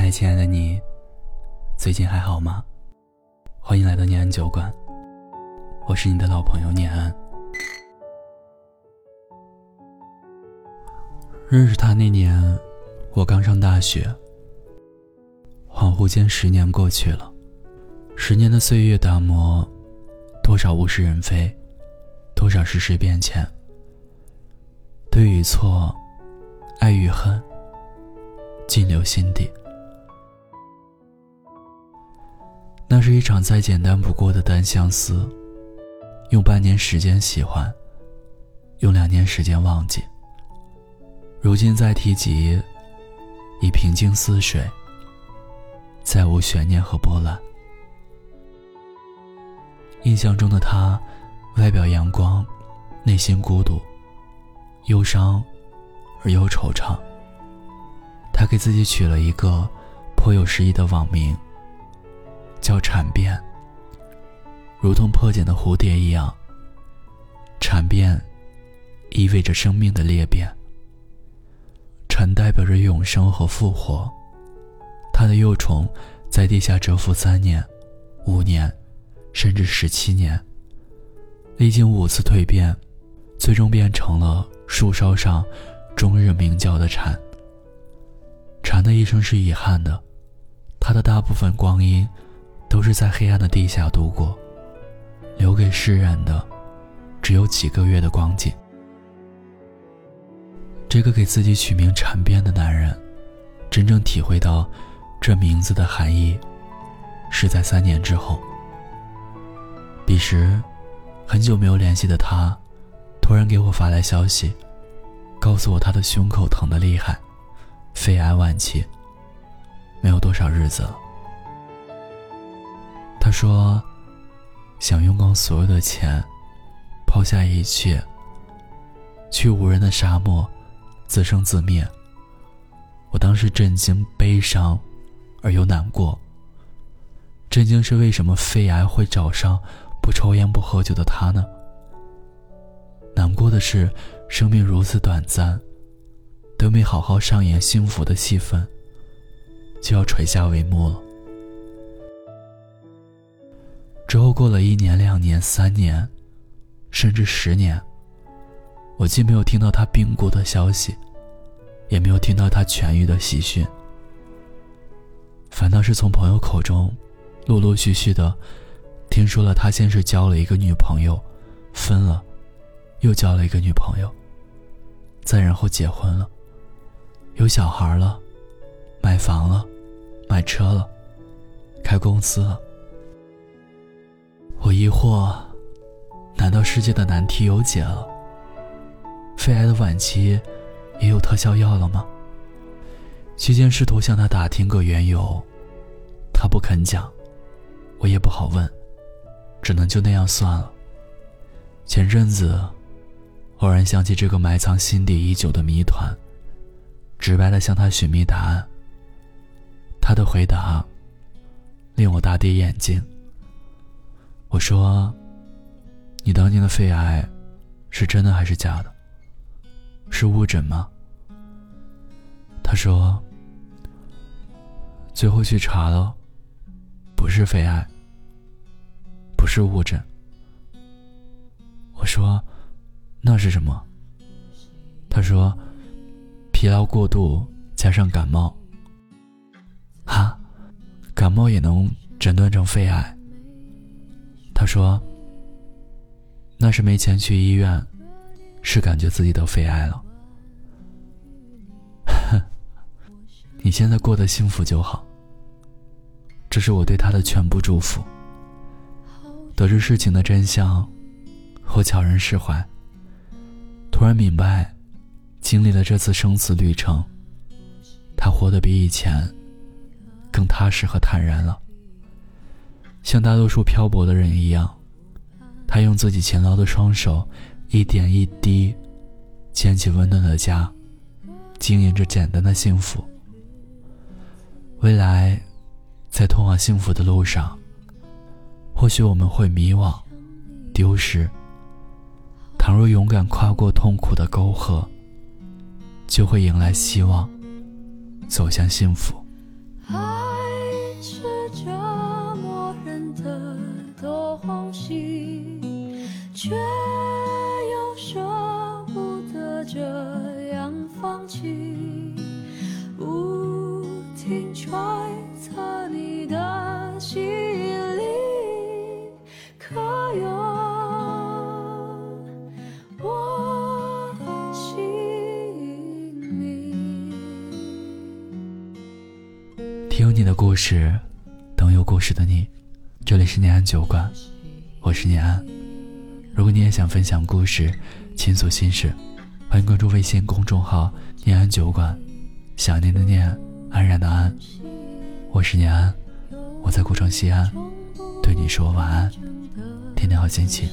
嗨，亲爱的你，最近还好吗？欢迎来到念安酒馆，我是你的老朋友念安。认识他那年，我刚上大学。恍惚间，十年过去了，十年的岁月打磨，多少物是人非，多少世事变迁。对与错，爱与恨，尽留心底。那是一场再简单不过的单相思，用半年时间喜欢，用两年时间忘记。如今再提及，已平静似水，再无悬念和波澜。印象中的他，外表阳光，内心孤独、忧伤而又惆怅。他给自己取了一个颇有诗意的网名，叫“蝉变”，如同破茧的蝴蝶一样。蝉变，意味着生命的裂变。蝉代表着永生和复活，它的幼虫在地下蛰伏三年、五年，甚至十七年。历经五次蜕变，最终变成了树梢上终日鸣叫的蝉。蝉的一生是遗憾的，它的大部分光阴都是在黑暗的地下度过，留给世人的只有几个月的光景。这个给自己取名“蝉变”的男人，真正体会到这名字的含义，是在三年之后。彼时，很久没有联系的他，突然给我发来消息，告诉我他的胸口疼得厉害，肺癌晚期，没有多少日子了。他说，想用光所有的钱，抛下一切，去无人的沙漠。自生自灭。我当时震惊、悲伤，而又难过。震惊是为什么肺癌会找上不抽烟不喝酒的他呢？难过的是，生命如此短暂，都没好好上演幸福的戏份，就要垂下帷幕了。之后过了一年、两年、三年，甚至十年。我既没有听到他病故的消息，也没有听到他痊愈的喜讯，反倒是从朋友口中，陆陆续续的听说了他先是交了一个女朋友，分了，又交了一个女朋友，再然后结婚了，有小孩了，买房了，买车了，开公司了。我疑惑，难道世界的难题有解了？肺癌的晚期，也有特效药了吗？期间试图向他打听个缘由，他不肯讲，我也不好问，只能就那样算了。前阵子，偶然想起这个埋藏心底已久的谜团，直白的向他寻觅答案。他的回答令我大跌眼镜。我说：“你当年的肺癌，是真的还是假的？”是误诊吗？他说：“最后去查了，不是肺癌，不是误诊。”我说：“那是什么？”他说：“疲劳过度加上感冒。”哈，感冒也能诊断成肺癌？他说：“那是没钱去医院。”是感觉自己得肺癌了。你现在过得幸福就好。这是我对他的全部祝福。得知事情的真相，我悄然释怀。突然明白，经历了这次生死旅程，他活得比以前更踏实和坦然了。像大多数漂泊的人一样，他用自己勤劳的双手。一点一滴，建起温暖的家，经营着简单的幸福。未来，在通往幸福的路上，或许我们会迷惘、丢失。倘若勇敢跨过痛苦的沟壑，就会迎来希望，走向幸福。的东西，却又舍不得这样放弃，不停揣测你的心里，可有我心里？听有你的故事，等有故事的你。这里是念安酒馆，我是念安。如果你也想分享故事、倾诉心事，欢迎关注微信公众号“念安酒馆”。想念的念，安然的安，我是念安，我在古城西安，对你说晚安，天天好心情。